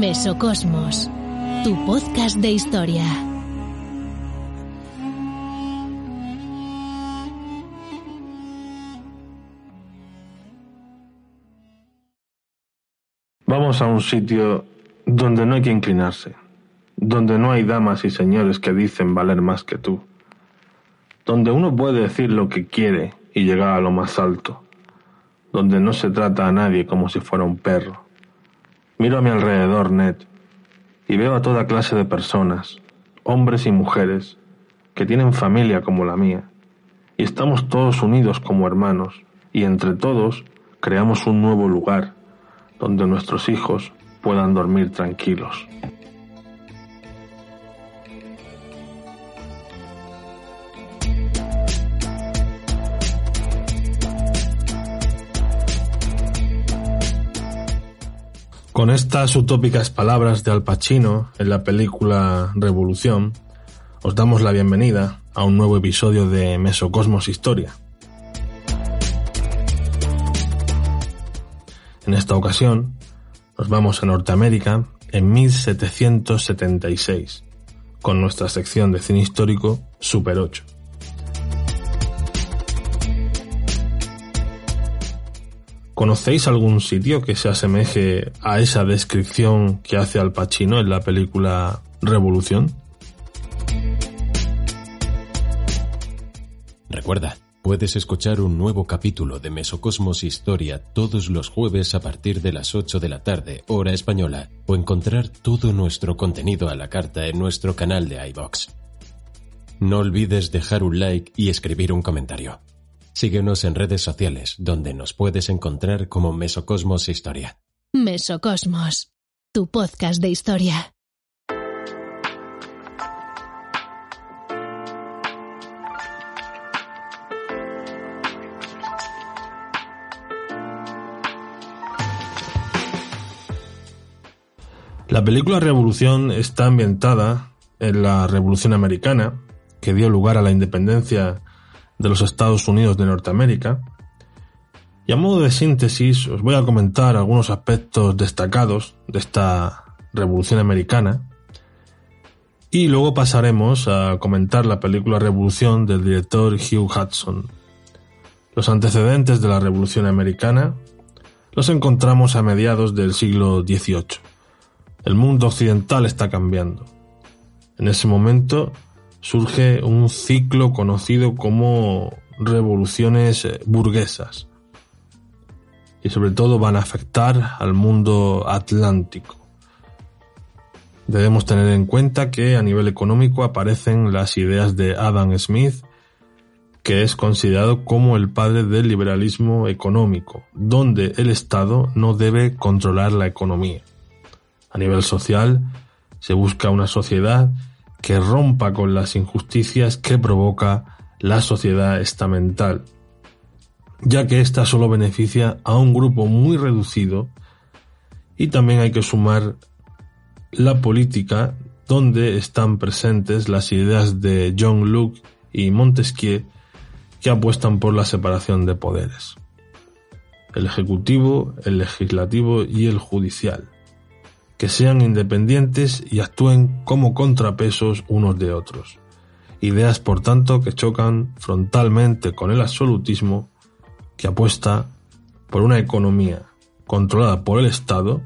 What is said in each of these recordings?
Mesocosmos, tu podcast de historia. Vamos a un sitio donde no hay que inclinarse, donde no hay damas y señores que dicen valer más que tú, donde uno puede decir lo que quiere y llegar a lo más alto, donde no se trata a nadie como si fuera un perro Miro a mi alrededor, Ned, y veo a toda clase de personas, hombres y mujeres, que tienen familia como la mía, y estamos todos unidos como hermanos, y entre todos creamos un nuevo lugar donde nuestros hijos puedan dormir tranquilos. Con estas utópicas palabras de Al Pacino en la película Revolución, os damos la bienvenida a un nuevo episodio de Mesocosmos Historia. En esta ocasión, nos vamos a Norteamérica en 1776, con nuestra sección de cine histórico Super 8. ¿Conocéis algún sitio que se asemeje a esa descripción que hace Al Pacino en la película Revolución? Recuerda, puedes escuchar un nuevo capítulo de Mesocosmos Historia todos los jueves a partir de las 8 de la tarde, hora española, o encontrar todo nuestro contenido a la carta en nuestro canal de iBox. No olvides dejar un like y escribir un comentario. Síguenos en redes sociales, donde nos puedes encontrar como Mesocosmos Historia. Mesocosmos, tu podcast de historia. La película Revolución está ambientada en la Revolución Americana, que dio lugar a la independencia de los Estados Unidos de Norteamérica. Y a modo de síntesis os voy a comentar algunos aspectos destacados de esta Revolución Americana y luego pasaremos a comentar la película Revolución del director Hugh Hudson. Los antecedentes de la Revolución Americana los encontramos a mediados del siglo XVIII. El mundo occidental está cambiando. En ese momento surge un ciclo conocido como revoluciones eh, burguesas y sobre todo van a afectar al mundo atlántico. Debemos tener en cuenta que a nivel económico aparecen las ideas de Adam Smith, que es considerado como el padre del liberalismo económico, donde el Estado no debe controlar la economía. A nivel social, se busca una sociedad que rompa con las injusticias que provoca la sociedad estamental, ya que ésta solo beneficia a un grupo muy reducido y también hay que sumar la política donde están presentes las ideas de John Locke y Montesquieu que apuestan por la separación de poderes. El ejecutivo, el legislativo y el judicial que sean independientes y actúen como contrapesos unos de otros. Ideas, por tanto, que chocan frontalmente con el absolutismo que apuesta por una economía controlada por el Estado,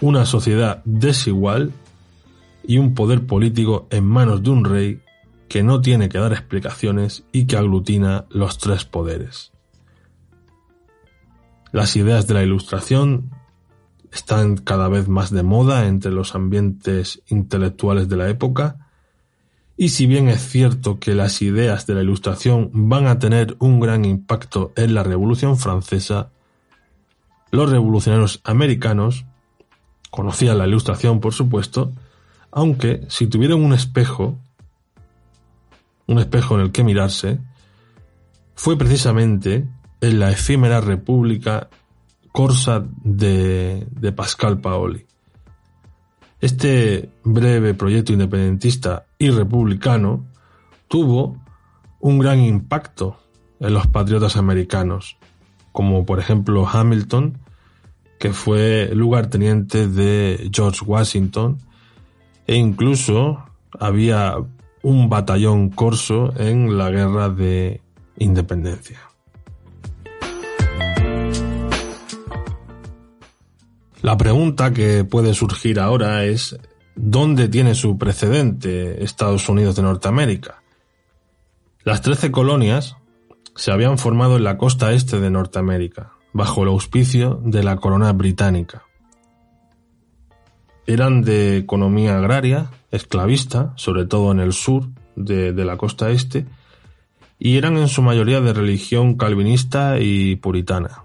una sociedad desigual y un poder político en manos de un rey que no tiene que dar explicaciones y que aglutina los tres poderes. Las ideas de la Ilustración están cada vez más de moda entre los ambientes intelectuales de la época. Y si bien es cierto que las ideas de la Ilustración van a tener un gran impacto en la Revolución Francesa, los revolucionarios americanos conocían la Ilustración, por supuesto, aunque si tuvieran un espejo, un espejo en el que mirarse, fue precisamente en la efímera República Corsa de, de Pascal Paoli. Este breve proyecto independentista y republicano tuvo un gran impacto en los patriotas americanos, como por ejemplo Hamilton, que fue lugarteniente de George Washington, e incluso había un batallón corso en la guerra de independencia. La pregunta que puede surgir ahora es ¿dónde tiene su precedente Estados Unidos de Norteamérica? Las trece colonias se habían formado en la costa este de Norteamérica, bajo el auspicio de la corona británica. Eran de economía agraria, esclavista, sobre todo en el sur de, la costa este, y eran en su mayoría de religión calvinista y puritana.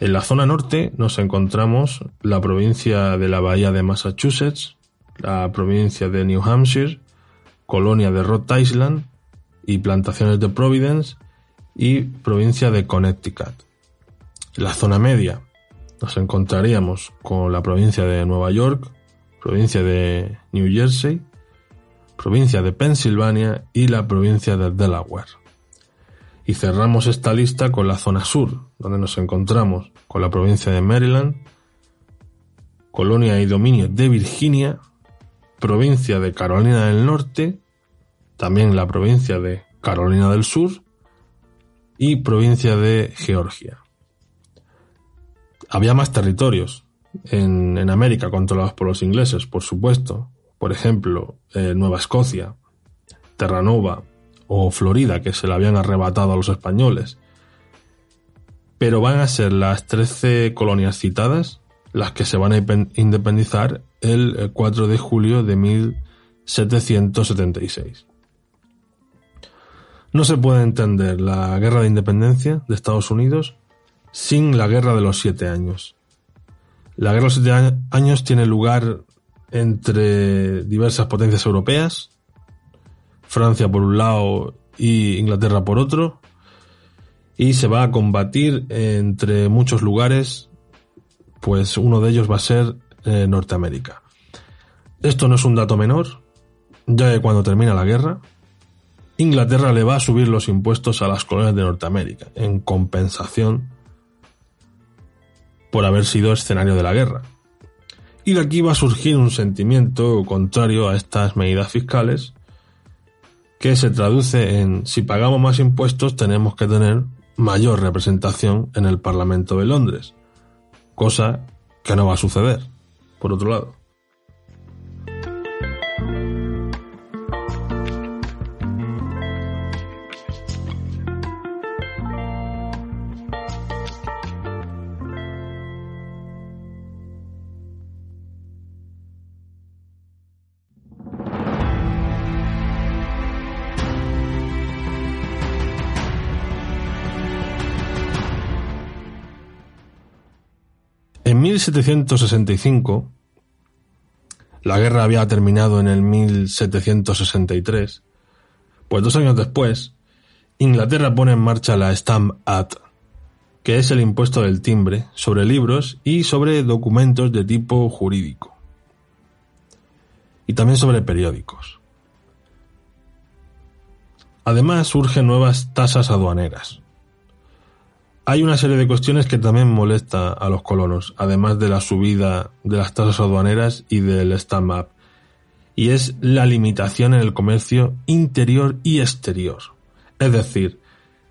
En la zona norte nos encontramos la provincia de la Bahía de Massachusetts, la provincia de New Hampshire, colonia de Rhode Island y plantaciones de Providence y provincia de Connecticut. En la zona media nos encontraríamos con la provincia de Nueva York, provincia de New Jersey, provincia de Pensilvania y la provincia de Delaware. Y cerramos esta lista con la zona sur, donde nos encontramos con la provincia de Maryland, colonia y dominio de Virginia, provincia de Carolina del Norte, también la provincia de Carolina del Sur y provincia de Georgia. Había más territorios en, América controlados por los ingleses, por supuesto. Por ejemplo, eh, Nueva Escocia, Terranova, o Florida, que se la habían arrebatado a los españoles. Pero van a ser las 13 colonias citadas las que se van a independizar el 4 de julio de 1776. No se puede entender la guerra de independencia de Estados Unidos sin la guerra de los siete años. La guerra de los siete años tiene lugar entre diversas potencias europeas, Francia por un lado y Inglaterra por otro, y se va a combatir entre muchos lugares, pues uno de ellos va a ser eh, Norteamérica. Esto no es un dato menor, ya que cuando termina la guerra, Inglaterra le va a subir los impuestos a las colonias de Norteamérica, en compensación por haber sido escenario de la guerra. Y de aquí va a surgir un sentimiento contrario a estas medidas fiscales, que se traduce en si pagamos más impuestos tenemos que tener mayor representación en el Parlamento de Londres, cosa que no va a suceder, por otro lado. En 1765, la guerra había terminado en el 1763, pues dos años después, Inglaterra pone en marcha la Stamp Act, que es el impuesto del timbre sobre libros y sobre documentos de tipo jurídico, y también sobre periódicos. Además surgen nuevas tasas aduaneras, hay una serie de cuestiones que también molesta a los colonos, además de la subida de las tasas aduaneras y del stamp up, y es la limitación en el comercio interior y exterior. Es decir,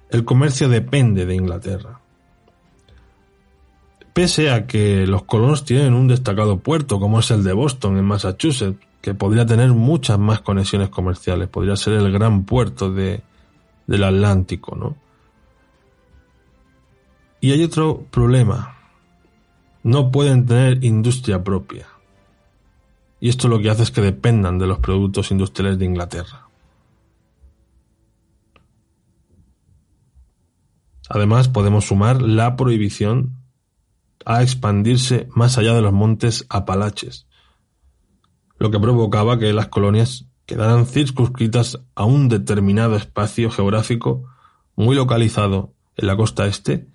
el comercio depende de Inglaterra. Pese a que los colonos tienen un destacado puerto, como es el de Boston, en Massachusetts, que podría tener muchas más conexiones comerciales, podría ser el gran puerto de, del Atlántico, ¿no? Y hay otro problema. No pueden tener industria propia. y esto lo que hace es que dependan de los productos industriales de Inglaterra. Además, podemos sumar la prohibición a expandirse más allá de los montes Apalaches, lo que provocaba que las colonias quedaran circunscritas a un determinado espacio geográfico muy localizado en la costa este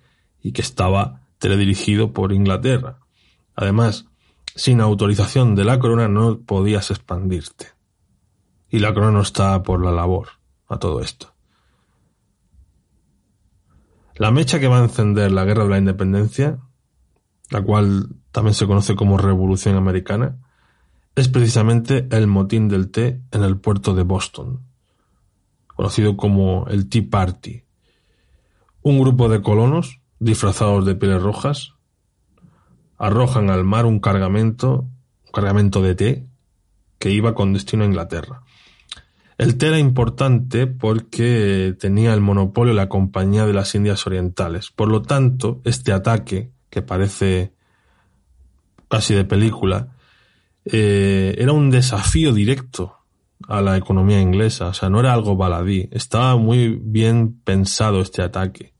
y que estaba teledirigido por Inglaterra. Además, sin autorización de la corona no podías expandirte. Y la corona no está por la labor a todo esto. La mecha que va a encender la guerra de la independencia, la cual también se conoce como Revolución Americana, es precisamente el motín del té en el puerto de Boston, conocido como el Tea Party. Un grupo de colonos, disfrazados de pieles rojas, arrojan al mar un cargamento, un cargamento de té que iba con destino a Inglaterra. El té era importante porque tenía el monopolio la Compañía de las Indias Orientales. Por lo tanto, este ataque, que parece casi de película, eh, era un desafío directo a la economía inglesa. O sea, no era algo baladí. Estaba muy bien pensado este ataque.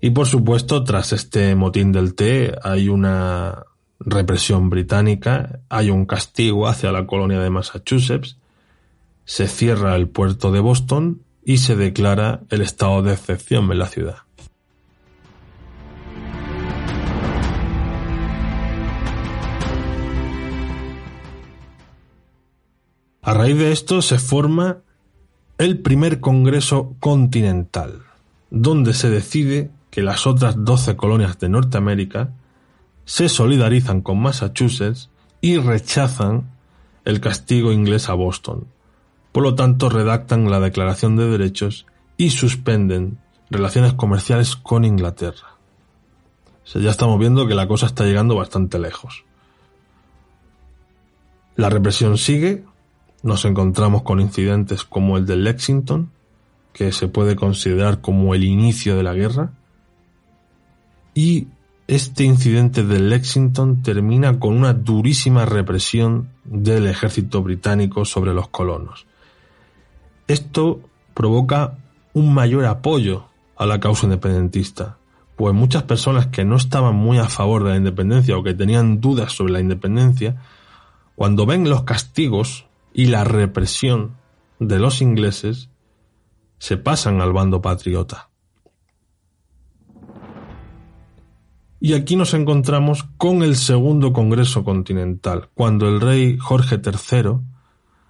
Y por supuesto, tras este motín del té hay una represión británica, hay un castigo hacia la colonia de Massachusetts, se cierra el puerto de Boston y se declara el estado de excepción en la ciudad. A raíz de esto se forma el primer Congreso Continental, donde se decide que las otras 12 colonias de Norteamérica se solidarizan con Massachusetts y rechazan el castigo inglés a Boston. Por lo tanto, redactan la Declaración de Derechos y suspenden relaciones comerciales con Inglaterra. ya estamos viendo que la cosa está llegando bastante lejos. La represión sigue, nos encontramos con incidentes como el de Lexington, que se puede considerar como el inicio de la guerra, y este incidente de Lexington termina con una durísima represión del ejército británico sobre los colonos. Esto provoca un mayor apoyo a la causa independentista, pues muchas personas que no estaban muy a favor de la independencia o que tenían dudas sobre la independencia, cuando ven los castigos y la represión de los ingleses, se pasan al bando patriota. Y aquí nos encontramos con el segundo Congreso Continental, cuando el rey Jorge III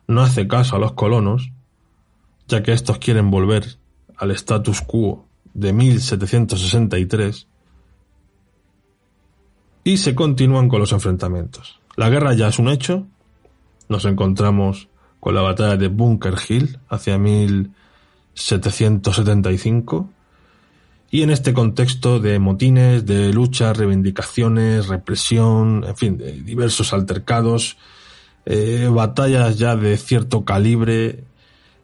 no hace caso a los colonos, ya que estos quieren volver al status quo de 1763, y se continúan con los enfrentamientos. La guerra ya es un hecho, nos encontramos con la batalla de Bunker Hill hacia 1775, y en este contexto de motines, de luchas, reivindicaciones, represión, en fin, de diversos altercados, eh, batallas ya de cierto calibre,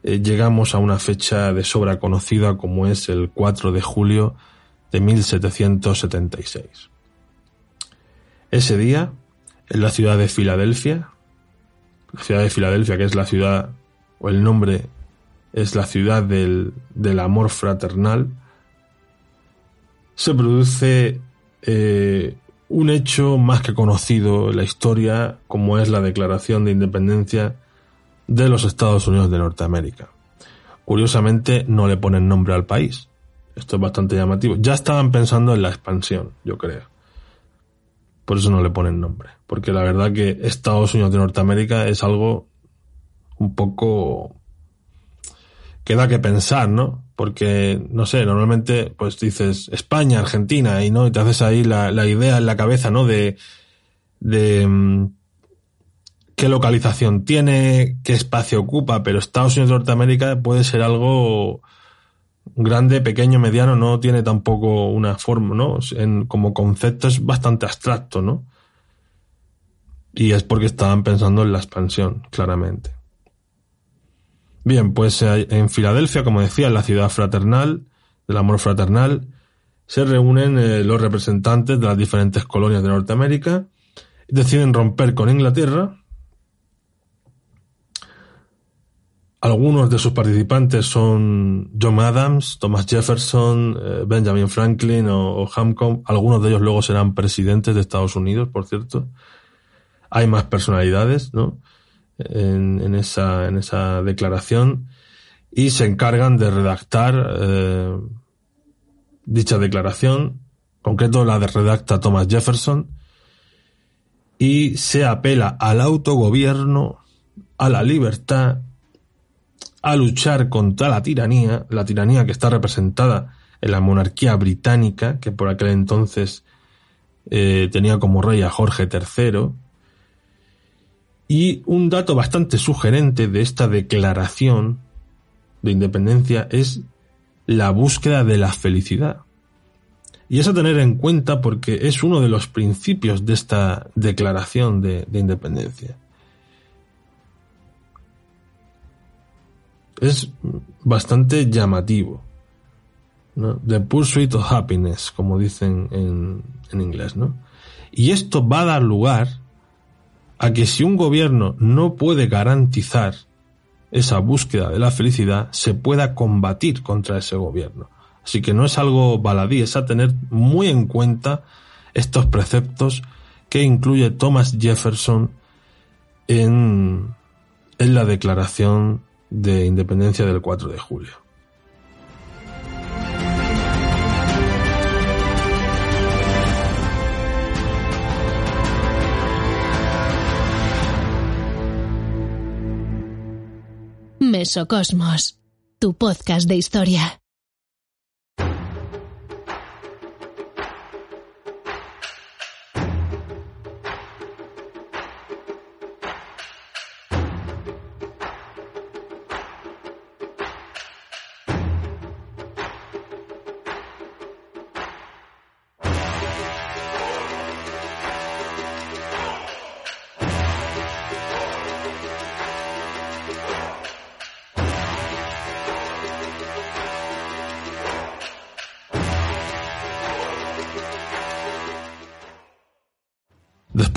eh, llegamos a una fecha de sobra conocida como es el 4 de julio de 1776. Ese día, en la ciudad de Filadelfia, la ciudad de Filadelfia, que es la ciudad, o el nombre es la ciudad del, del amor fraternal, se produce eh, un hecho más que conocido en la historia, como es la declaración de independencia de los Estados Unidos de Norteamérica. Curiosamente, no le ponen nombre al país. Esto es bastante llamativo. Ya estaban pensando en la expansión, yo creo. Por eso no le ponen nombre. Porque la verdad que Estados Unidos de Norteamérica es algo un poco que da que pensar, ¿no? Porque, no sé, normalmente pues dices España, Argentina, y no, y te haces ahí la, idea en la cabeza, ¿no? De, de mm, qué localización tiene, qué espacio ocupa, pero Estados Unidos de Norteamérica puede ser algo grande, pequeño, mediano, no tiene tampoco una forma, ¿no? En, como concepto es bastante abstracto, ¿no? Y es porque estaban pensando en la expansión, claramente. Bien, pues eh, en Filadelfia, como decía, en la ciudad fraternal, del amor fraternal, se reúnen eh, los representantes de las diferentes colonias de Norteamérica deciden romper con Inglaterra. Algunos de sus participantes son John Adams, Thomas Jefferson, eh, Benjamin Franklin o, o. Algunos de ellos luego serán presidentes de Estados Unidos, por cierto. Hay más personalidades, ¿no? En, en esa, en esa declaración y se encargan de redactar eh, dicha declaración, concreto la de redacta Thomas Jefferson, y se apela al autogobierno, a la libertad, a luchar contra la tiranía, la tiranía que está representada en la monarquía británica, que por aquel entonces eh, tenía como rey a Jorge III, y un dato bastante sugerente de esta declaración de independencia es la búsqueda de la felicidad. Y es a tener en cuenta porque es uno de los principios de esta declaración de, de independencia. Es bastante llamativo. ¿no? The pursuit of happiness, como dicen en, en inglés, ¿no? Y esto va a dar lugar a que si un gobierno no puede garantizar esa búsqueda de la felicidad, se pueda combatir contra ese gobierno. Así que no es algo baladí, es a tener muy en cuenta estos preceptos que incluye Thomas Jefferson en, la Declaración de Independencia del 4 de julio. Mesocosmos, tu podcast de historia.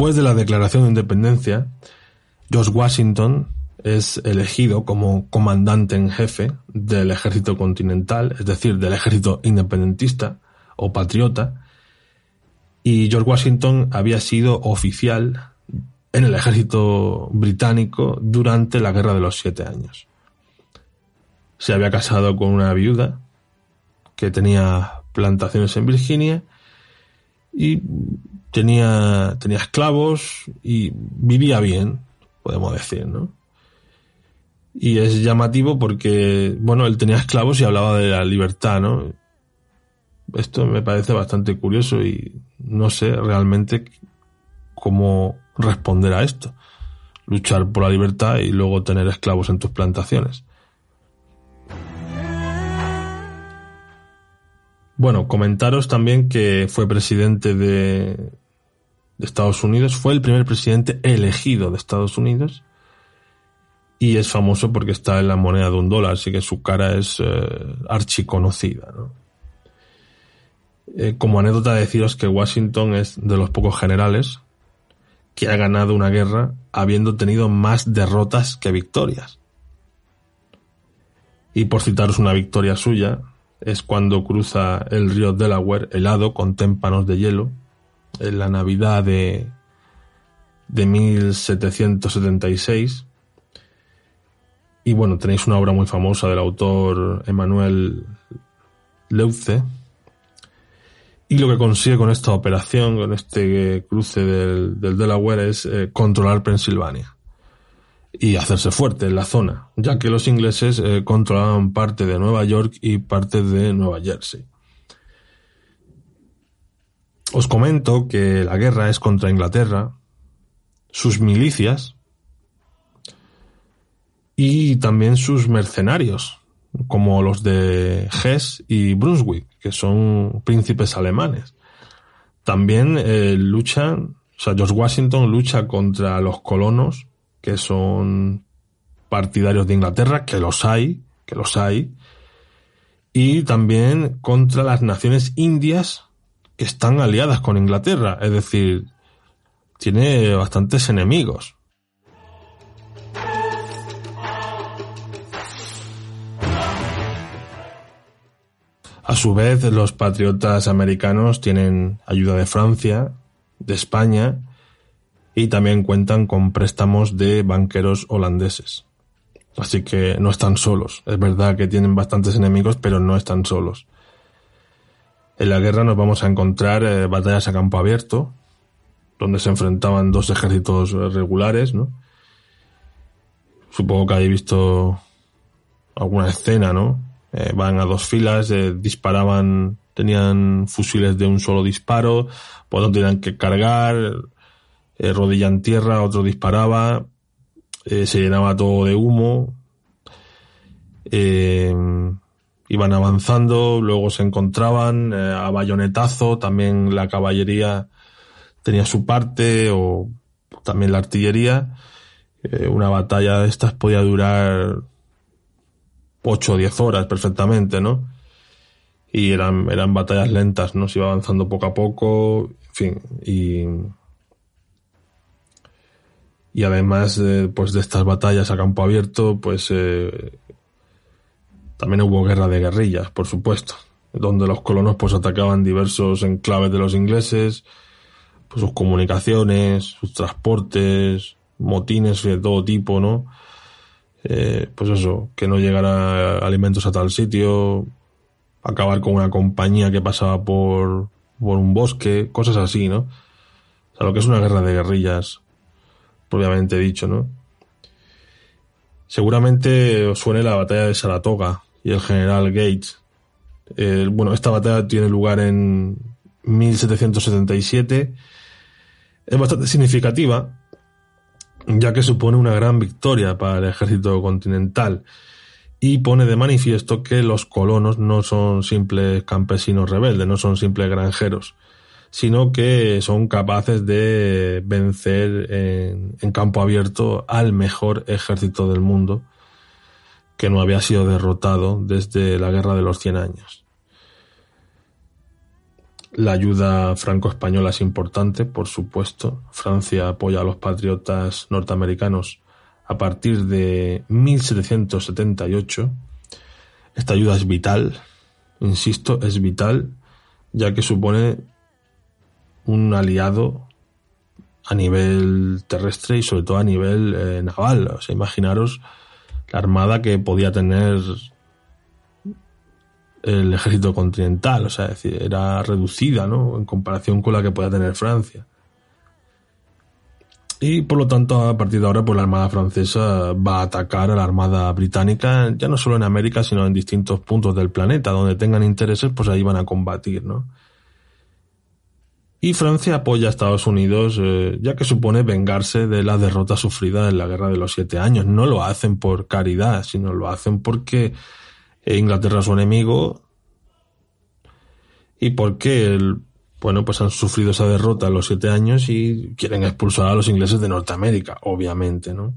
Después de la declaración de independencia, George Washington es elegido como comandante en jefe del ejército continental, es decir, del ejército independentista o patriota, y George Washington había sido oficial en el ejército británico durante la Guerra de los Siete Años. Se había casado con una viuda que tenía plantaciones en Virginia y tenía, tenía esclavos y vivía bien, podemos decir, ¿no? Y es llamativo porque, bueno, él tenía esclavos y hablaba de la libertad, ¿no? Esto me parece bastante curioso y no sé realmente cómo responder a esto. Luchar por la libertad y luego tener esclavos en tus plantaciones. Bueno, comentaros también que fue presidente de, de, Estados Unidos, fue el primer presidente elegido de Estados Unidos y es famoso porque está en la moneda de un dólar, así que su cara es eh, archiconocida. ¿no? Eh, como anécdota deciros que Washington es de los pocos generales que ha ganado una guerra habiendo tenido más derrotas que victorias. Y por citaros una victoria suya, es cuando cruza el río Delaware helado con témpanos de hielo en la Navidad de, de 1776. Y bueno, tenéis una obra muy famosa del autor Emmanuel Leuce. Y lo que consigue con esta operación, con este cruce del, del Delaware, es eh, controlar Pensilvania y hacerse fuerte en la zona, ya que los ingleses eh, controlaban parte de Nueva York y parte de Nueva Jersey. Os comento que la guerra es contra Inglaterra, sus milicias y también sus mercenarios, como los de Hesse y Brunswick, que son príncipes alemanes. También eh, luchan, o sea, George Washington lucha contra los colonos que son partidarios de Inglaterra, que los hay, que los hay, y también contra las naciones indias que están aliadas con Inglaterra, es decir, tiene bastantes enemigos. A su vez, los patriotas americanos tienen ayuda de Francia, de España y también cuentan con préstamos de banqueros holandeses. Así que no están solos. Es verdad que tienen bastantes enemigos, pero no están solos. En la guerra nos vamos a encontrar eh, batallas a campo abierto, donde se enfrentaban dos ejércitos regulares, ¿no? Supongo que habéis visto alguna escena, ¿no? Eh, van a dos filas, eh, disparaban, tenían fusiles de un solo disparo, pues no tenían que cargar, eh, rodilla en tierra, otro disparaba, se llenaba todo de humo, iban avanzando, luego se encontraban a bayonetazo, también la caballería tenía su parte, o también la artillería. una batalla de estas podía durar 8 o 10 horas perfectamente, ¿no? Y eran, eran batallas lentas, ¿no? Se iba avanzando poco a poco, en fin, y... Y además, pues de estas batallas a campo abierto, pues eh, también hubo guerra de guerrillas, por supuesto, donde los colonos pues atacaban diversos enclaves de los ingleses, pues sus comunicaciones, sus transportes, motines de todo tipo, ¿no? Eh, pues eso, que no llegara alimentos a tal sitio, acabar con una compañía que pasaba por, por un bosque, cosas así, ¿no? O sea, lo que es una guerra de guerrillas, propiamente dicho, ¿no? Seguramente os suene la batalla de Saratoga y el general Gates. bueno, esta batalla tiene lugar en 1777. Es bastante significativa ya que supone una gran victoria para el ejército continental y pone de manifiesto que los colonos no son simples campesinos rebeldes, no son simples granjeros, sino que son capaces de vencer en, en, campo abierto al mejor ejército del mundo, que no había sido derrotado desde la Guerra de los Cien Años. La ayuda franco-española es importante, por supuesto. Francia apoya a los patriotas norteamericanos a partir de 1778. Esta ayuda es vital, insisto, es vital, ya que supone un aliado a nivel terrestre y sobre todo a nivel eh, naval. O sea, imaginaros la armada que podía tener el ejército continental, o sea, era reducida, ¿no? En comparación con la que podía tener Francia. Y por lo tanto, a partir de ahora, pues la Armada francesa va a atacar a la Armada británica, ya no solo en América, sino en distintos puntos del planeta, donde tengan intereses, pues ahí van a combatir, ¿no? Y Francia apoya a Estados Unidos, eh, ya que supone vengarse de la derrota sufrida en la Guerra de los Siete Años. No lo hacen por caridad, sino lo hacen porque Inglaterra es su enemigo y porque bueno, pues han sufrido esa derrota en los siete años y quieren expulsar a los ingleses de Norteamérica, obviamente, ¿no?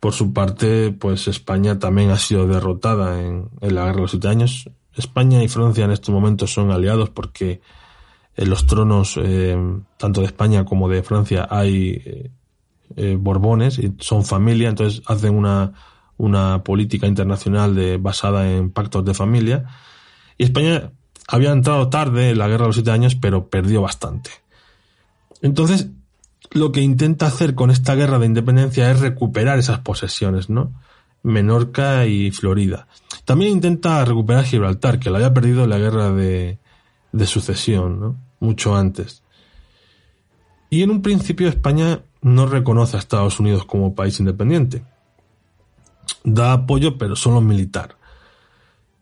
Por su parte, pues España también ha sido derrotada en, la guerra de los siete años. España y Francia en estos momentos son aliados porque en los tronos, eh, tanto de España como de Francia, hay eh, eh, borbones y son familia, entonces hacen una una política internacional de, basada en pactos de familia. Y España había entrado tarde en la guerra de los siete años, pero perdió bastante. Entonces, lo que intenta hacer con esta guerra de independencia es recuperar esas posesiones, ¿no? Menorca y Florida. También intenta recuperar Gibraltar, que lo había perdido en la guerra de, de sucesión, ¿no? Mucho antes. Y en un principio España no reconoce a Estados Unidos como país independiente da apoyo, pero solo militar.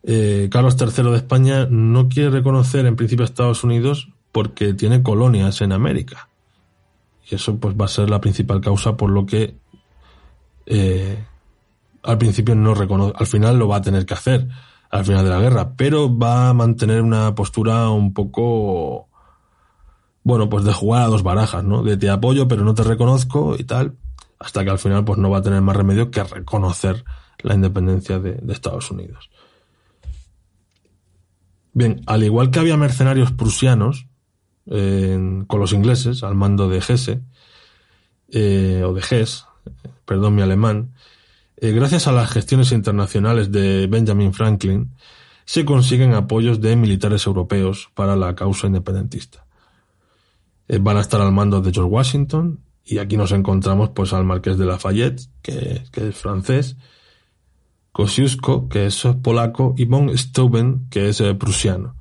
Eh, Carlos III de España no quiere reconocer en principio a Estados Unidos porque tiene colonias en América. Y eso pues va a ser la principal causa por lo que eh, al principio no reconoce, al final lo va a tener que hacer al final de la guerra, pero va a mantener una postura un poco bueno, pues de jugar a dos barajas, ¿no? De te apoyo pero no te reconozco y tal, hasta que al final pues no va a tener más remedio que reconocer la independencia de, Estados Unidos. Bien, al igual que había mercenarios prusianos, con los ingleses al mando de Hesse, eh, o de Hess, perdón mi alemán, eh, gracias a las gestiones internacionales de Benjamin Franklin, se consiguen apoyos de militares europeos para la causa independentista. Eh, van a estar al mando de George Washington y aquí nos encontramos pues al marqués de Lafayette, que, es francés, Kosciuszko, que es polaco, y von Steuben, que es prusiano.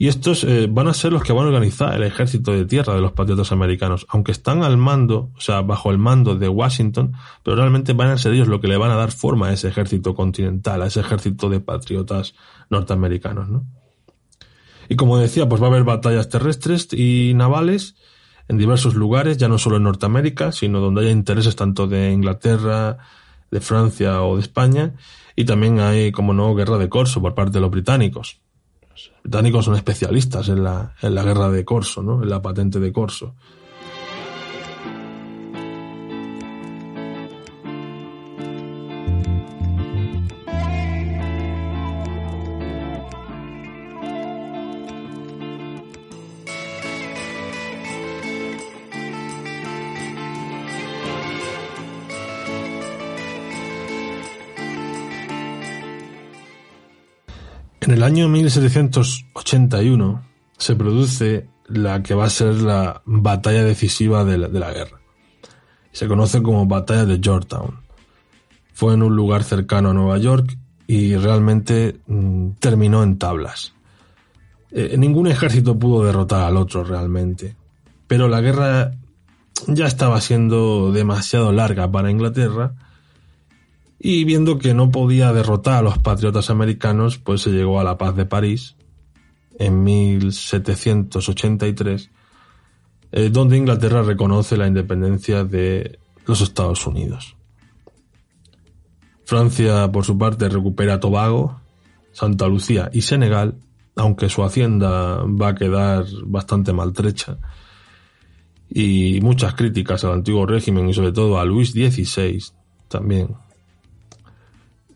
Y estos eh, van a ser los que van a organizar el ejército de tierra de los patriotas americanos, aunque están al mando, o sea, bajo el mando de Washington, pero realmente van a ser ellos los que le van a dar forma a ese ejército continental, a ese ejército de patriotas norteamericanos, ¿no? Y como decía, pues va a haber batallas terrestres y navales en diversos lugares, ya no solo en Norteamérica, sino donde haya intereses tanto de Inglaterra, de Francia o de España, y también hay, como no, guerra de corso por parte de los británicos los británicos son especialistas en la, en la guerra de corso, ¿no? En la patente de corso. Año 1781 se produce la que va a ser la batalla decisiva de la, guerra. Se conoce como Batalla de Georgetown. Fue en un lugar cercano a Nueva York y realmente mm, terminó en tablas. Eh, ningún ejército pudo derrotar al otro realmente. Pero la guerra ya estaba siendo demasiado larga para Inglaterra y viendo que no podía derrotar a los patriotas americanos, pues se llegó a la paz de París en 1783, eh, donde Inglaterra reconoce la independencia de los Estados Unidos. Francia, por su parte, recupera Tobago, Santa Lucía y Senegal, aunque su hacienda va a quedar bastante maltrecha. Y muchas críticas al antiguo régimen y sobre todo a Luis XVI también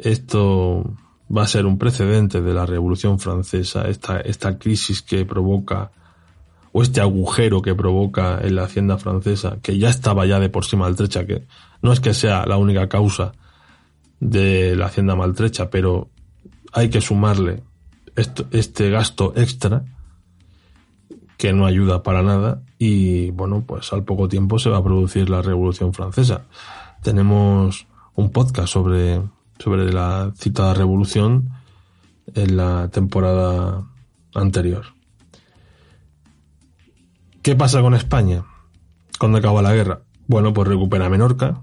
esto va a ser un precedente de la Revolución Francesa, esta, esta crisis que provoca, o este agujero que provoca en la hacienda francesa, que ya estaba ya de por sí maltrecha, que no es que sea la única causa de la hacienda maltrecha, pero hay que sumarle este gasto extra que no ayuda para nada y bueno, pues al poco tiempo se va a producir la Revolución Francesa. Tenemos un podcast sobre sobre la citada revolución en la temporada anterior. ¿Qué pasa con España cuando acaba la guerra? Bueno, pues recupera Menorca,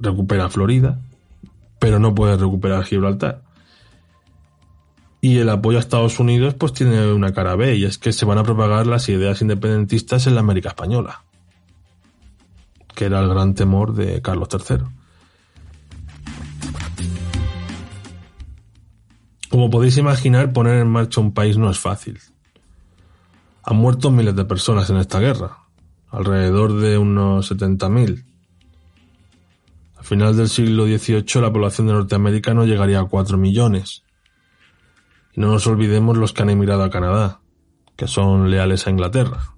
recupera Florida, pero no puede recuperar Gibraltar. Y el apoyo a Estados Unidos pues tiene una cara B y es que se van a propagar las ideas independentistas en la América Española, que era el gran temor de Carlos III. Como podéis imaginar, poner en marcha un país no es fácil. Han muerto miles de personas en esta guerra, alrededor de unos 70.000. Al final del siglo XVIII la población de Norteamérica no llegaría a 4 millones. Y no nos olvidemos los que han emigrado a Canadá, que son leales a Inglaterra.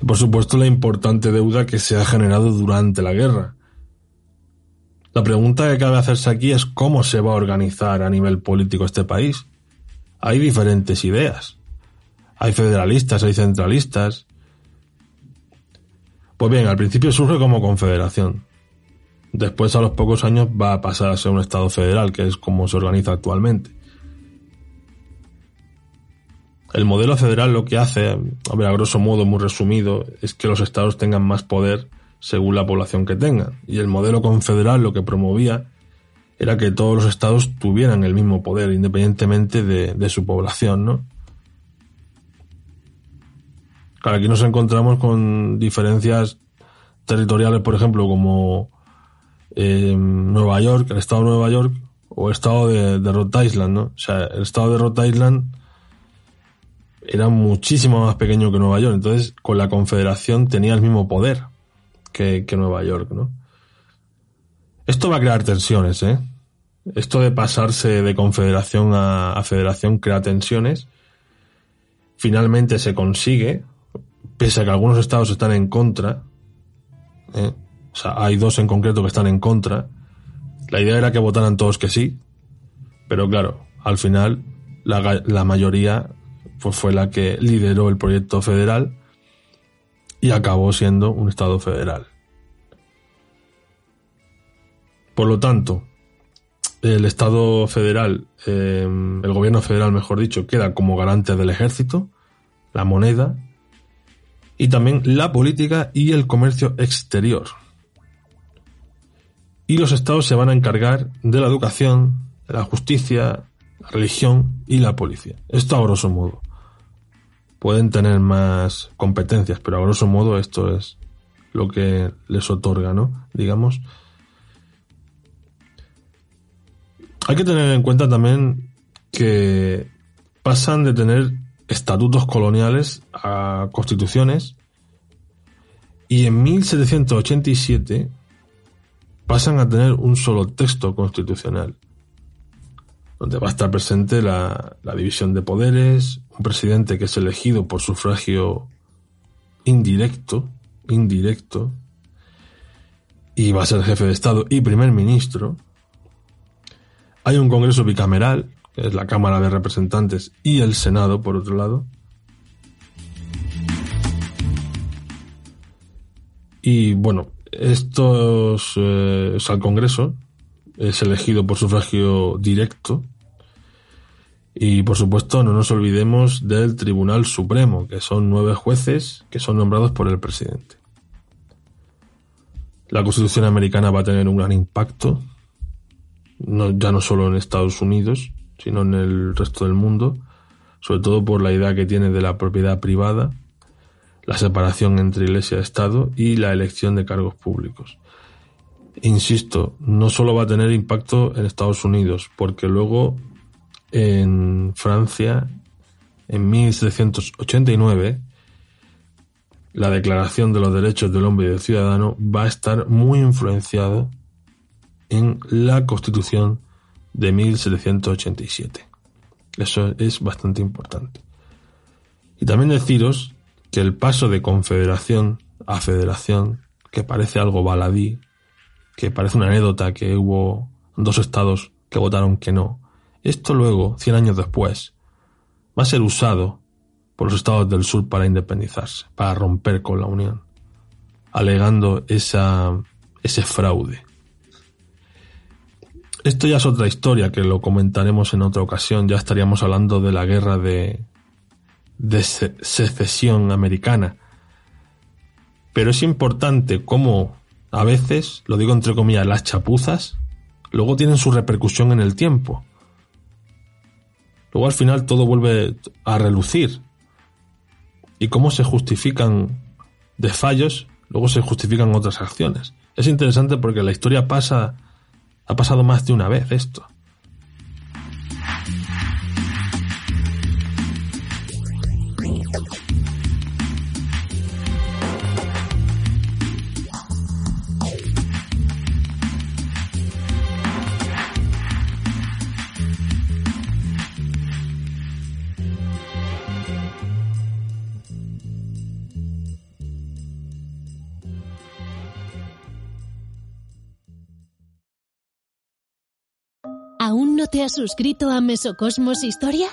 Y por supuesto la importante deuda que se ha generado durante la guerra, la pregunta que cabe hacerse aquí es cómo se va a organizar a nivel político este país. Hay diferentes ideas. Hay federalistas, hay centralistas. Pues bien, al principio surge como confederación. Después, a los pocos años, va a pasar a ser un Estado federal, que es como se organiza actualmente. El modelo federal lo que hace, a ver, a grosso modo, muy resumido, es que los estados tengan más poder según la población que tengan. Y el modelo confederal lo que promovía era que todos los estados tuvieran el mismo poder, independientemente de, su población, ¿no? Claro, aquí nos encontramos con diferencias territoriales, por ejemplo, como eh, Nueva York, el estado de Nueva York, o el estado de, de Rhode Island, ¿no? O sea, el estado de Rhode Island era muchísimo más pequeño que Nueva York, entonces con la confederación tenía el mismo poder que, Nueva York, ¿no? Esto va a crear tensiones, ¿eh? Esto de pasarse de confederación a, federación crea tensiones finalmente se consigue, pese a que algunos estados están en contra, ¿eh? o sea, hay dos en concreto que están en contra, la idea era que votaran todos que sí, pero claro, al final la, la mayoría pues, fue la que lideró el proyecto federal y acabó siendo un Estado federal. Por lo tanto, el Estado federal, em, el gobierno federal, mejor dicho, queda como garante del ejército, la moneda y también la política y el comercio exterior. Y los estados se van a encargar de la educación, la justicia, la religión y la policía. Esto a grosso modo. Pueden tener más competencias, pero a grosso modo esto es lo que les otorga, ¿no? Digamos. Hay que tener en cuenta también que pasan de tener estatutos coloniales a constituciones y en 1787 pasan a tener un solo texto constitucional, donde va a estar presente la, división de poderes, un presidente que es elegido por sufragio indirecto, indirecto, y va a ser jefe de Estado y primer ministro. Hay un Congreso bicameral, que es la Cámara de Representantes y el Senado, por otro lado. Y bueno, estos, eh, al Congreso es elegido por sufragio directo. Y por supuesto, no nos olvidemos del Tribunal Supremo, que son nueve jueces que son nombrados por el presidente. La Constitución americana va a tener un gran impacto, ya no solo en Estados Unidos, sino en el resto del mundo, sobre todo por la idea que tiene de la propiedad privada la separación entre Iglesia y Estado y la elección de cargos públicos. Insisto, no solo va a tener impacto en Estados Unidos, porque luego en Francia, en 1789, la Declaración de los Derechos del Hombre y del Ciudadano va a estar muy influenciado en la Constitución de 1787. Eso es bastante importante. Y también deciros que el paso de confederación a federación, que parece algo baladí, que parece una anécdota que hubo dos estados que votaron que no, esto luego, cien años después, va a ser usado por los estados del sur para independizarse, para romper con la Unión, alegando esa, ese fraude. Esto ya es otra historia que lo comentaremos en otra ocasión, ya estaríamos hablando de la guerra de, de secesión americana. Pero es importante cómo a veces, lo digo entre comillas, las chapuzas, luego tienen su repercusión en el tiempo. Luego al final todo vuelve a relucir. Y cómo se justifican de fallos, luego se justifican otras acciones. Es interesante porque la historia pasa, ha pasado más de una vez esto. Te has suscrito a Mesocosmos Historia?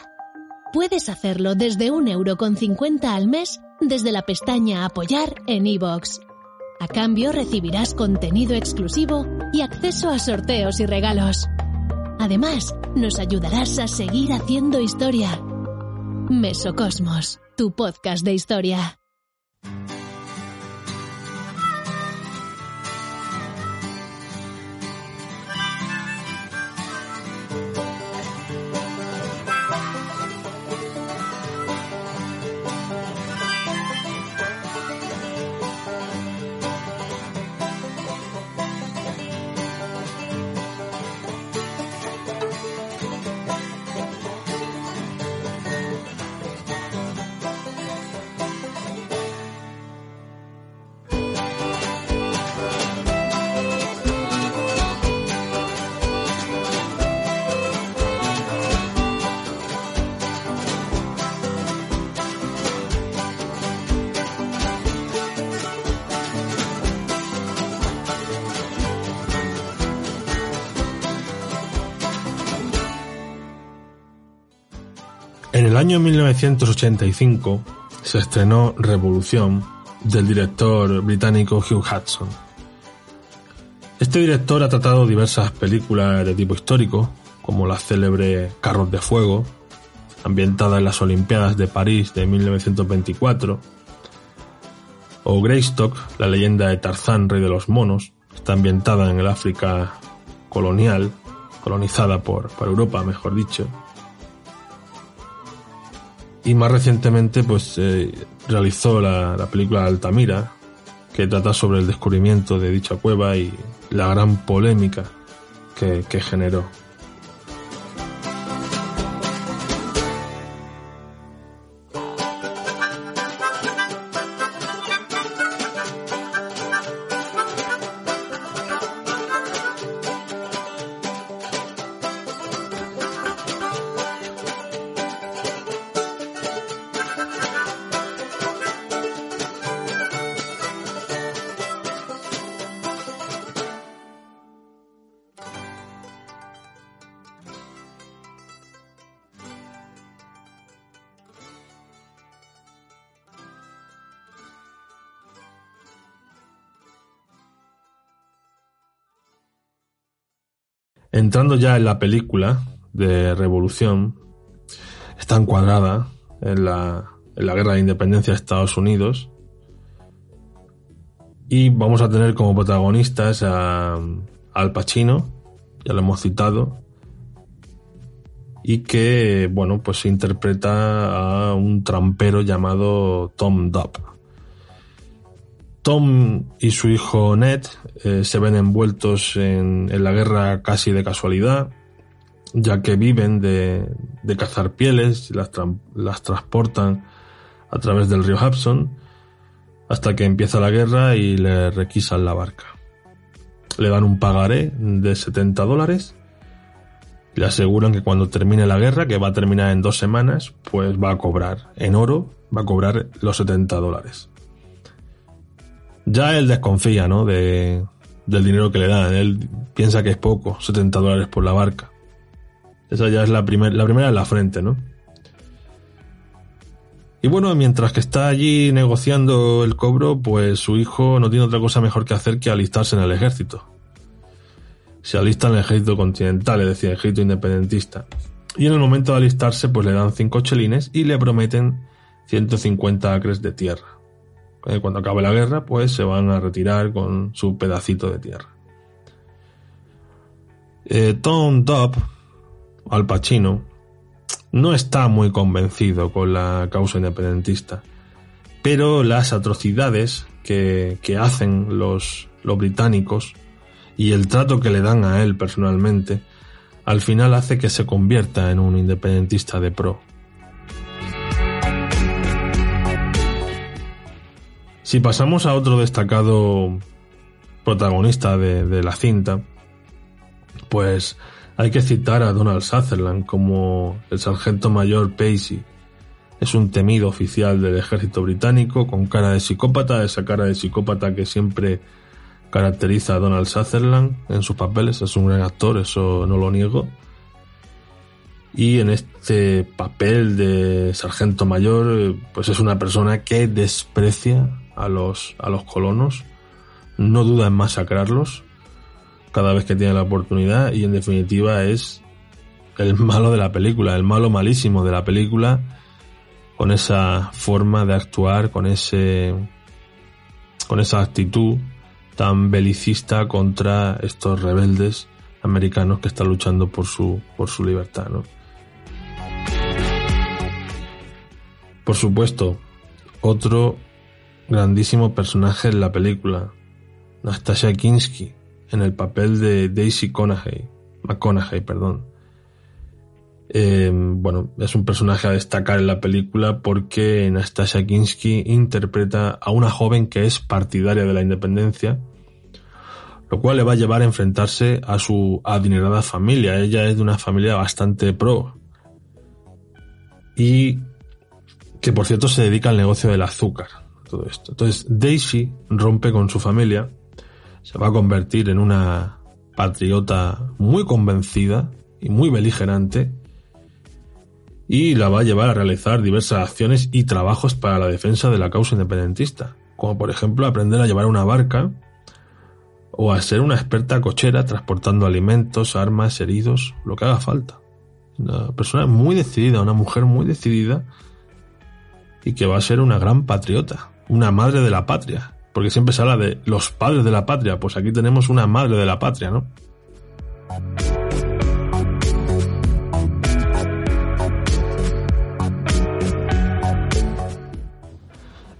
Puedes hacerlo desde un euro con cincuenta al mes desde la pestaña Apoyar en iVoox. A cambio recibirás contenido exclusivo y acceso a sorteos y regalos. Además, nos ayudarás a seguir haciendo historia. Mesocosmos, tu podcast de historia. El año 1985 se estrenó Revolución del director británico Hugh Hudson. Este director ha tratado diversas películas de tipo histórico, como la célebre Carros de Fuego, ambientada en las Olimpiadas de París de 1924, o Greystock, la leyenda de Tarzán, rey de los monos, está ambientada en el África colonial, colonizada por, Europa, mejor dicho. Y más recientemente, pues eh, realizó la, película Altamira, que trata sobre el descubrimiento de dicha cueva y la gran polémica que generó. Entrando ya en la película de Revolución, está encuadrada en la, guerra de independencia de Estados Unidos y vamos a tener como protagonistas a Al Pacino, ya lo hemos citado, y que, bueno, pues interpreta a un trampero llamado Tom Dobb. Tom y su hijo Ned eh, se ven envueltos en, la guerra casi de casualidad, ya que viven de, cazar pieles, las, las transportan a través del río Hudson, hasta que empieza la guerra y le requisan la barca. Le dan un pagaré de 70 dólares, le aseguran que cuando termine la guerra, que va a terminar en dos semanas, pues va a cobrar en oro, va a cobrar los 70 dólares ya él desconfía, ¿no? De, del dinero que le dan. Él piensa que es poco, 70 dólares por la barca. Esa ya es la, primer, la primera en la frente, ¿no? Y bueno, mientras que está allí negociando el cobro, pues su hijo no tiene otra cosa mejor que hacer que alistarse en el ejército. Se alista en el ejército continental, es decir, el ejército independentista. Y en el momento de alistarse, pues le dan cinco chelines y le prometen 150 acres de tierra. Eh, cuando acabe la guerra, pues se van a retirar con su pedacito de tierra. Eh, Tom Dobb, Al Pacino, no está muy convencido con la causa independentista, pero las atrocidades que, hacen los británicos y el trato que le dan a él personalmente, al final hace que se convierta en un independentista de pro. Si pasamos a otro destacado protagonista de, la cinta, pues hay que citar a Donald Sutherland como el sargento mayor Pacey. Es un temido oficial del ejército británico con cara de psicópata, esa cara de psicópata que siempre caracteriza a Donald Sutherland en sus papeles. Es un gran actor, eso no lo niego. Y en este papel de sargento mayor, pues es una persona que desprecia a los, a los colonos, no duda en masacrarlos cada vez que tiene la oportunidad y en definitiva es el malo de la película, el malo malísimo de la película con esa forma de actuar, con ese con esa actitud tan belicista contra estos rebeldes americanos que están luchando por su por su libertad, ¿no? Por supuesto, otro grandísimo personaje en la película, Nastasia Kinski, en el papel de Daisy Conaghay, McConaughey, perdón. Eh, bueno, es un personaje a destacar en la película porque Nastasia Kinski interpreta a una joven que es partidaria de la independencia, lo cual le va a llevar a enfrentarse a su adinerada familia. Ella es de una familia bastante pro y que por cierto se dedica al negocio del azúcar todo esto. Entonces Daisy rompe con su familia, se va a convertir en una patriota muy convencida y muy beligerante y la va a llevar a realizar diversas acciones y trabajos para la defensa de la causa independentista, como por ejemplo aprender a llevar una barca o a ser una experta cochera transportando alimentos, armas, heridos, lo que haga falta. Una persona muy decidida, una mujer muy decidida y que va a ser una gran patriota, una madre de la patria, porque siempre se habla de los padres de la patria, pues aquí tenemos una madre de la patria, ¿no?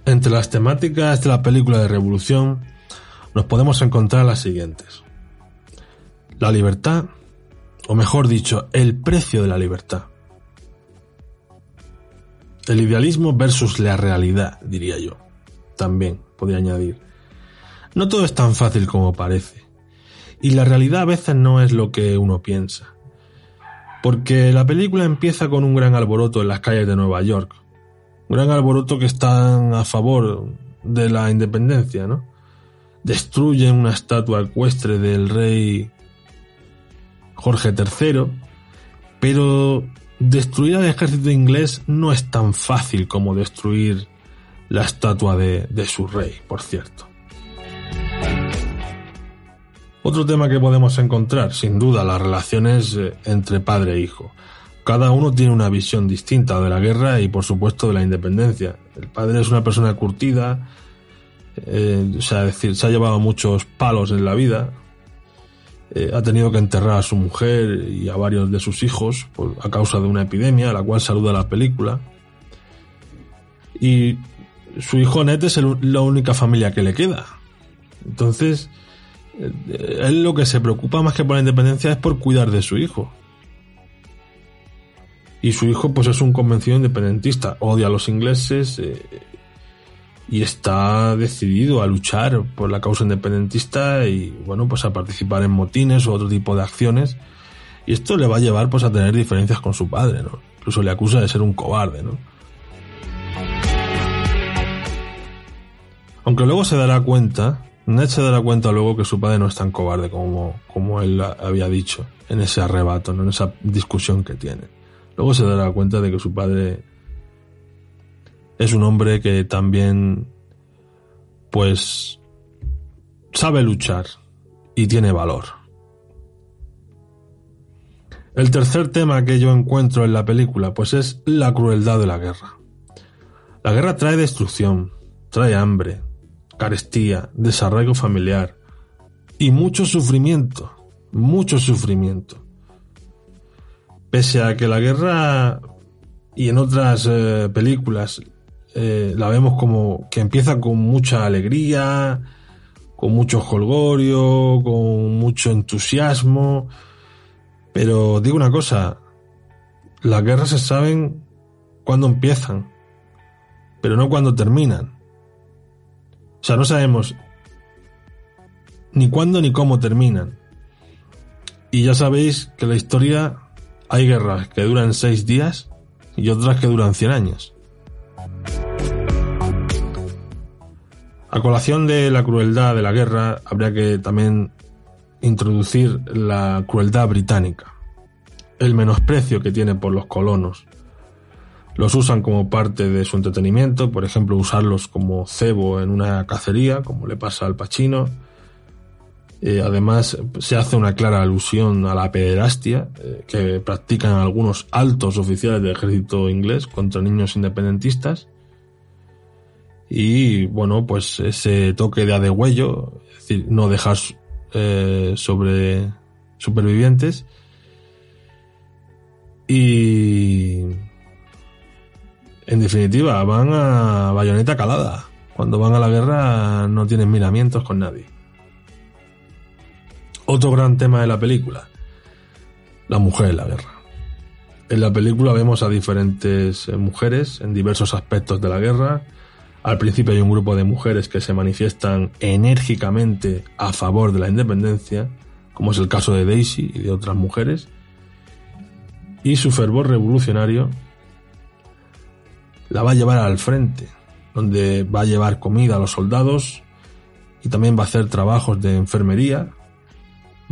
Entre las temáticas de la película de Revolución nos podemos encontrar las siguientes. La libertad, o mejor dicho, el precio de la libertad. El idealismo versus la realidad, diría yo. También podría añadir. No todo es tan fácil como parece. Y la realidad a veces no es lo que uno piensa. Porque la película empieza con un gran alboroto en las calles de Nueva York, un gran alboroto que están a favor de la independencia, ¿no? Destruyen una estatua ecuestre del rey Jorge III, pero destruir al ejército inglés no es tan fácil como destruir la estatua de, su rey, por cierto. Otro tema que podemos encontrar, sin duda, las relaciones eh, entre padre e hijo. Cada uno tiene una visión distinta de la guerra y por supuesto de la independencia. El padre es una persona curtida, eh, o sea, decir, se ha llevado muchos palos en la vida, eh, ha tenido que enterrar a su mujer y a varios de sus hijos a causa de una epidemia, la cual saluda la película. Y su hijo Ned es la única familia que le queda. Entonces, eh, él lo que se preocupa más que por la independencia es por cuidar de su hijo. Y su hijo pues es un convencido independentista, odia a los ingleses eh, y está decidido a luchar por la causa independentista y bueno pues a participar en motines o otro tipo de acciones. Y esto le va a llevar pues a tener diferencias con su padre, ¿no? Incluso le acusa de ser un cobarde, ¿no? Aunque luego se dará cuenta, Ned se dará cuenta luego que su padre no es tan cobarde como, como él había dicho en ese arrebato, en esa discusión que tiene. Luego se dará cuenta de que su padre es un hombre que también, pues, sabe luchar y tiene valor. El tercer tema que yo encuentro en la película, pues es la crueldad de la guerra. La guerra trae destrucción, trae hambre, carestía, desarraigo familiar y mucho sufrimiento, mucho sufrimiento. Pese a que la guerra y en otras eh, películas eh, la vemos como que empieza con mucha alegría, con mucho jolgorio, con mucho entusiasmo. Pero digo una cosa, las guerras se saben cuándo empiezan, pero no cuándo terminan. O sea, no sabemos ni cuándo ni cómo terminan. Y ya sabéis que la historia hay guerras que duran seis días y otras que duran cien años. A colación de la crueldad de la guerra, habría que también introducir la crueldad británica, el menosprecio que tiene por los colonos. Los usan como parte de su entretenimiento, por ejemplo, usarlos como cebo en una cacería, como le pasa al Pachino, eh, además, se hace una clara alusión a la pederastia eh, que practican algunos altos oficiales del ejército inglés contra niños independentistas. Y bueno, pues ese toque de adegüello, es decir, no dejar eh, sobre supervivientes. Y en definitiva, van a bayoneta calada. Cuando van a la guerra no tienen miramientos con nadie. Otro gran tema de la película, la mujer en la guerra. En la película vemos a diferentes eh, mujeres en diversos aspectos de la guerra. Al principio hay un grupo de mujeres que se manifiestan enérgicamente a favor de la independencia, como es el caso de Daisy y de otras mujeres. Y su fervor revolucionario la va a llevar al frente, donde va a llevar comida a los soldados y también va a hacer trabajos de enfermería.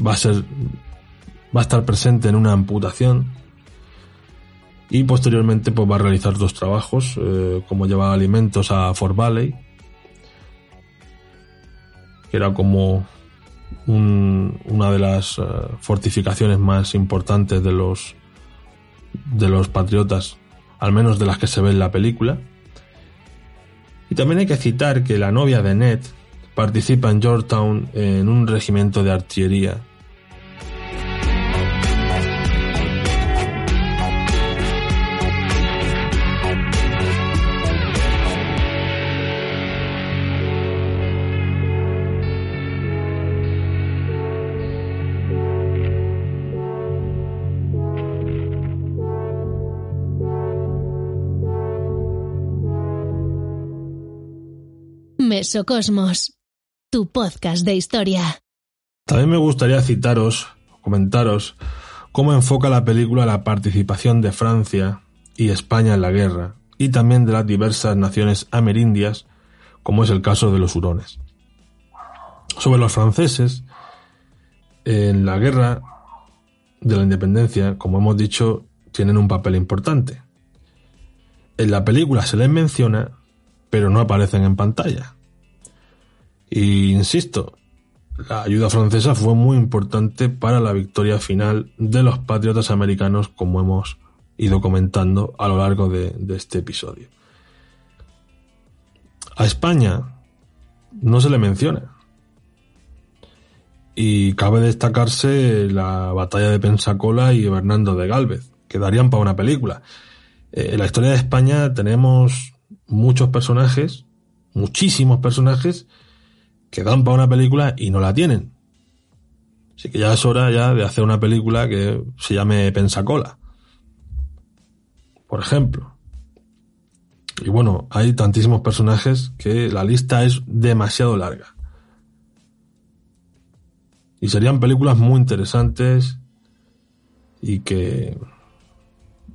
Va a ser va a estar presente en una amputación y posteriormente pues va a realizar dos trabajos eh, como llevar alimentos a Fort Valley que era como una de las eh, fortificaciones más importantes de los de los patriotas al menos de las que se ve en la película. Y también hay que citar que la novia de Ned participa en Georgetown en un regimiento de artillería Mesocosmos, tu podcast de historia. También me gustaría citaros, comentaros, cómo enfoca la película la participación de Francia y España en la guerra, y también de las diversas naciones amerindias, como es el caso de los hurones. Sobre los franceses, en la guerra de la independencia, como hemos dicho, tienen un papel importante. En la película se les menciona, pero no aparecen en pantalla. Y insisto, la ayuda francesa fue muy importante para la victoria final de los patriotas americanos, como hemos ido comentando a lo largo de, este episodio. A España no se le menciona. Y cabe destacarse la batalla de Pensacola y Bernardo de Galvez, que darían para una película. Eh, en la historia de España tenemos muchos personajes, muchísimos personajes, que dan para una película y no la tienen. Así que ya es hora ya de hacer una película que se llame Pensacola. Por ejemplo. Y bueno, hay tantísimos personajes que la lista es demasiado larga. Y serían películas muy interesantes y que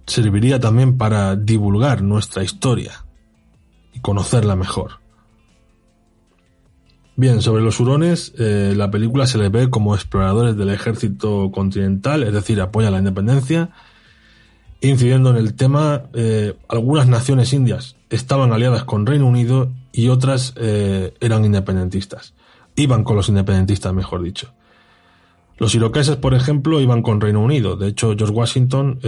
serviría también para divulgar nuestra historia y conocerla mejor. Bien, sobre los hurones, eh, la película se les ve como exploradores del ejército continental, es decir, apoya la independencia. Incidiendo en el tema, eh, algunas naciones indias estaban aliadas con Reino Unido y otras eh, eran independentistas. Iban con los independentistas, mejor dicho. Los iroqueses, por ejemplo, iban con Reino Unido. De hecho, George Washington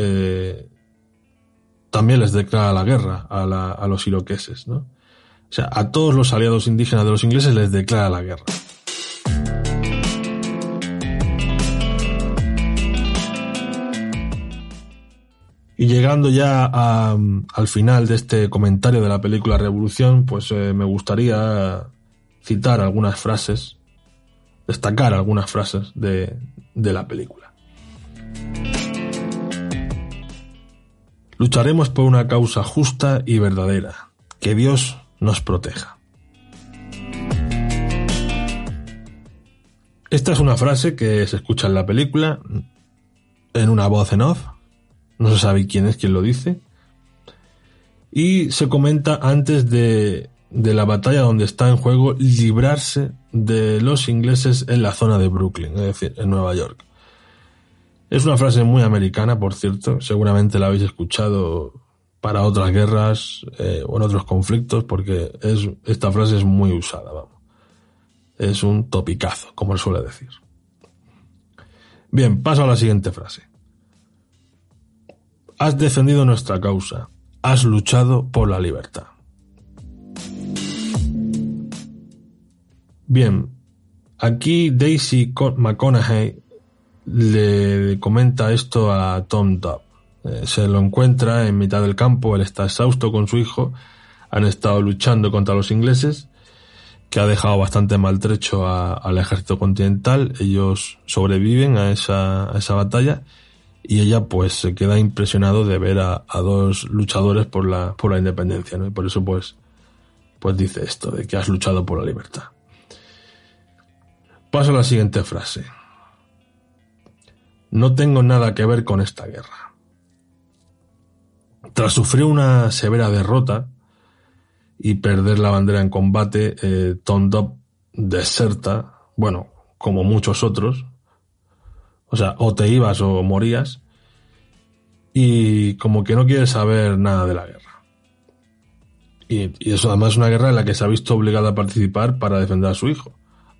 también les declara la guerra a, a los iroqueses, ¿no? O sea, a todos los aliados indígenas de los ingleses les declara la guerra. Y llegando ya al final de este comentario de la película Revolución, pues eh, me gustaría citar algunas frases, destacar algunas frases de, de la película. Lucharemos por una causa justa y verdadera. Que Dios nos proteja. Esta es una frase que se escucha en la película, en una voz en off, no se sabe quién es quien lo dice, y se comenta antes de, de la batalla donde está en juego librarse de los ingleses en la zona de Brooklyn, es decir, en Nueva York. Es una frase muy americana, por cierto, seguramente la habéis escuchado para otras guerras eh, o en otros conflictos, porque es, esta frase es muy usada, vamos. Es un topicazo, como él suele decir. Bien, paso a la siguiente frase. Has defendido nuestra causa, has luchado por la libertad. Bien, aquí Daisy McConaughey le comenta esto a Tom Dobb. Eh, se lo encuentra en mitad del campo, él está exhausto con su hijo, han estado luchando contra los ingleses, que ha dejado bastante maltrecho al ejército continental, ellos sobreviven a esa, esa batalla y ella pues se queda impresionado de ver a, dos luchadores por la, por la independencia. Y por eso pues, pues dice esto, de que has luchado por la libertad. Paso a la siguiente frase. No tengo nada que ver con esta guerra. Tras sufrir una severa derrota y perder la bandera en combate, eh, Tom Dobb deserta, bueno, como muchos otros, o sea, o te ibas o morías, y como que no quiere saber nada de la guerra. Y, y, eso además es una guerra en la que se ha visto obligada a participar para defender a su hijo,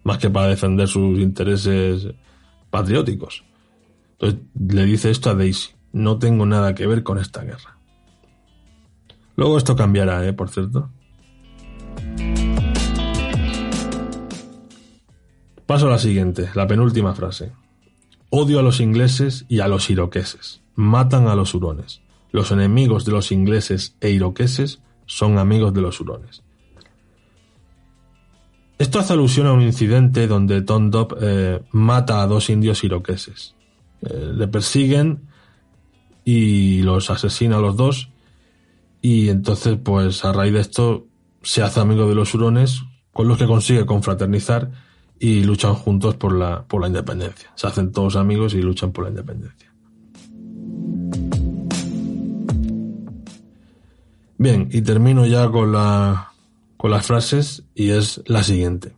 más que para defender sus intereses patrióticos. Entonces le dice esto a Daisy, no tengo nada que ver con esta guerra. Luego esto cambiará, ¿eh? Por cierto. Paso a la siguiente, la penúltima frase. Odio a los ingleses y a los iroqueses. Matan a los hurones. Los enemigos de los ingleses e iroqueses son amigos de los hurones. Esto hace alusión a un incidente donde Tom Dobb eh, mata a dos indios iroqueses. Eh, le persiguen y los asesina a los dos. Y entonces, pues a raíz de esto, se hace amigo de los hurones, con los que consigue confraternizar y luchan juntos por la, por la independencia. Se hacen todos amigos y luchan por la independencia. Bien, y termino ya con, la, con las frases y es la siguiente.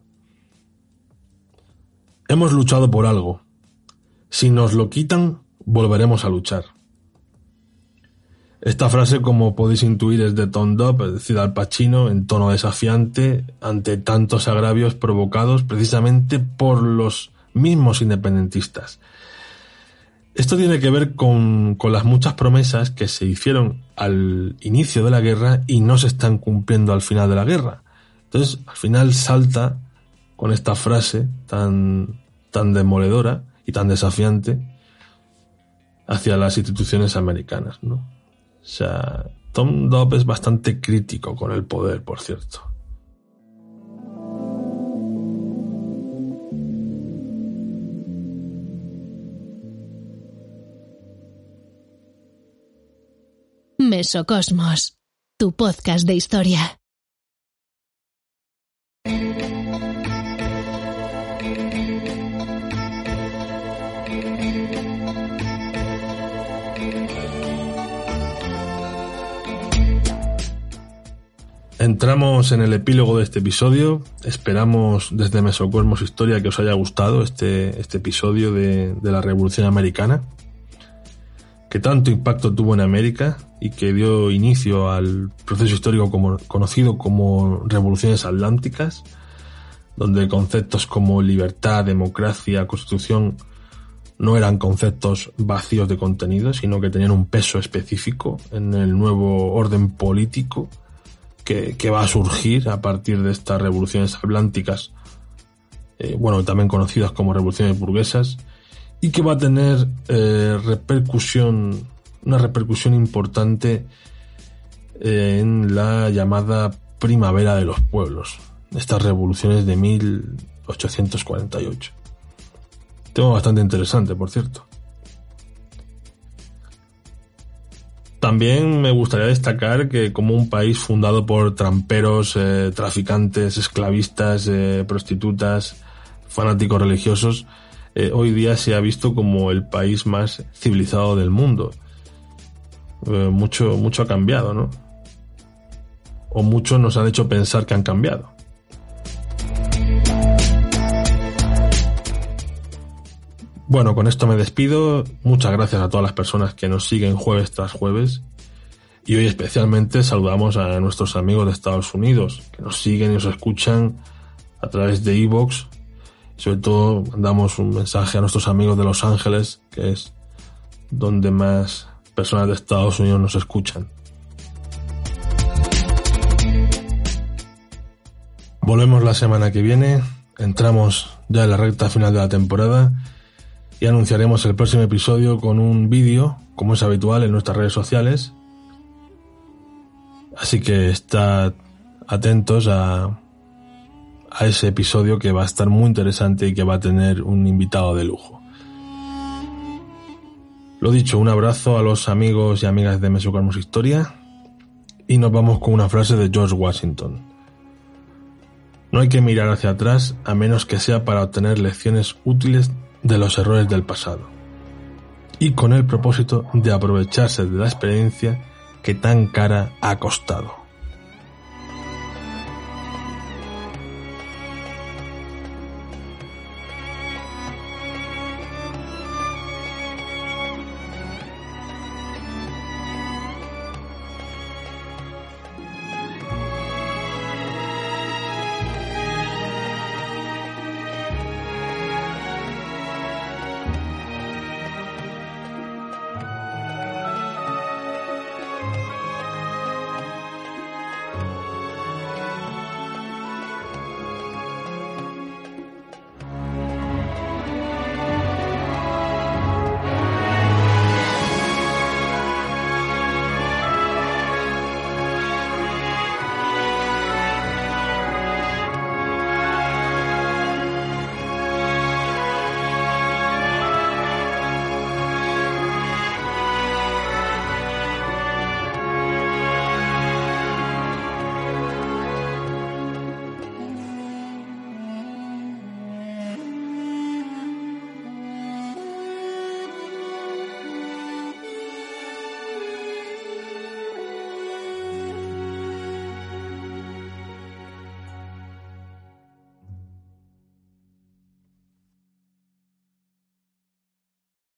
Hemos luchado por algo. Si nos lo quitan, volveremos a luchar. Esta frase, como podéis intuir, es de Tom Dobb, es decir, Al Pacino, en tono desafiante ante tantos agravios provocados precisamente por los mismos independentistas. Esto tiene que ver con, las muchas promesas que se hicieron al inicio de la guerra y no se están cumpliendo al final de la guerra. Entonces, al final salta con esta frase tan, tan demoledora y tan desafiante hacia las instituciones americanas, ¿no? O sea, Tom Dobb es bastante crítico con el poder, por cierto. Mesocosmos, tu podcast de historia. Entramos en el epílogo de este episodio. Esperamos desde Mesocosmos Historia que os haya gustado este, este episodio de, la Revolución Americana, que tanto impacto tuvo en América y que dio inicio al proceso histórico conocido como Revoluciones Atlánticas, donde conceptos como libertad, democracia, constitución no eran conceptos vacíos de contenido, sino que tenían un peso específico en el nuevo orden político que, va a surgir a partir de estas revoluciones atlánticas, eh, bueno, también conocidas como revoluciones burguesas, y que va a tener eh, repercusión, una repercusión importante eh, en la llamada primavera de los pueblos, estas revoluciones de 1848. Tema bastante interesante, por cierto. También me gustaría destacar que como un país fundado por tramperos, eh, traficantes, esclavistas, eh, prostitutas, fanáticos religiosos, eh, hoy día se ha visto como el país más civilizado del mundo. Mucho, mucho ha cambiado, ¿no? O muchos nos han hecho pensar que han cambiado. Bueno, con esto me despido. Muchas gracias a todas las personas que nos siguen jueves tras jueves. Y hoy especialmente saludamos a nuestros amigos de Estados Unidos, que nos siguen y nos escuchan a través de Evox. Sobre todo mandamos un mensaje a nuestros amigos de Los Ángeles, que es donde más personas de Estados Unidos nos escuchan. Volvemos la semana que viene. Entramos ya en la recta final de la temporada y anunciaremos el próximo episodio con un vídeo, como es habitual en nuestras redes sociales. Así que estad atentos a, a ese episodio que va a estar muy interesante y que va a tener un invitado de lujo. Lo dicho, un abrazo a los amigos y amigas de Mesocarmos Historia y nos vamos con una frase de George Washington. No hay que mirar hacia atrás a menos que sea para obtener lecciones útiles de los errores del pasado y con el propósito de aprovecharse de la experiencia que tan cara ha costado.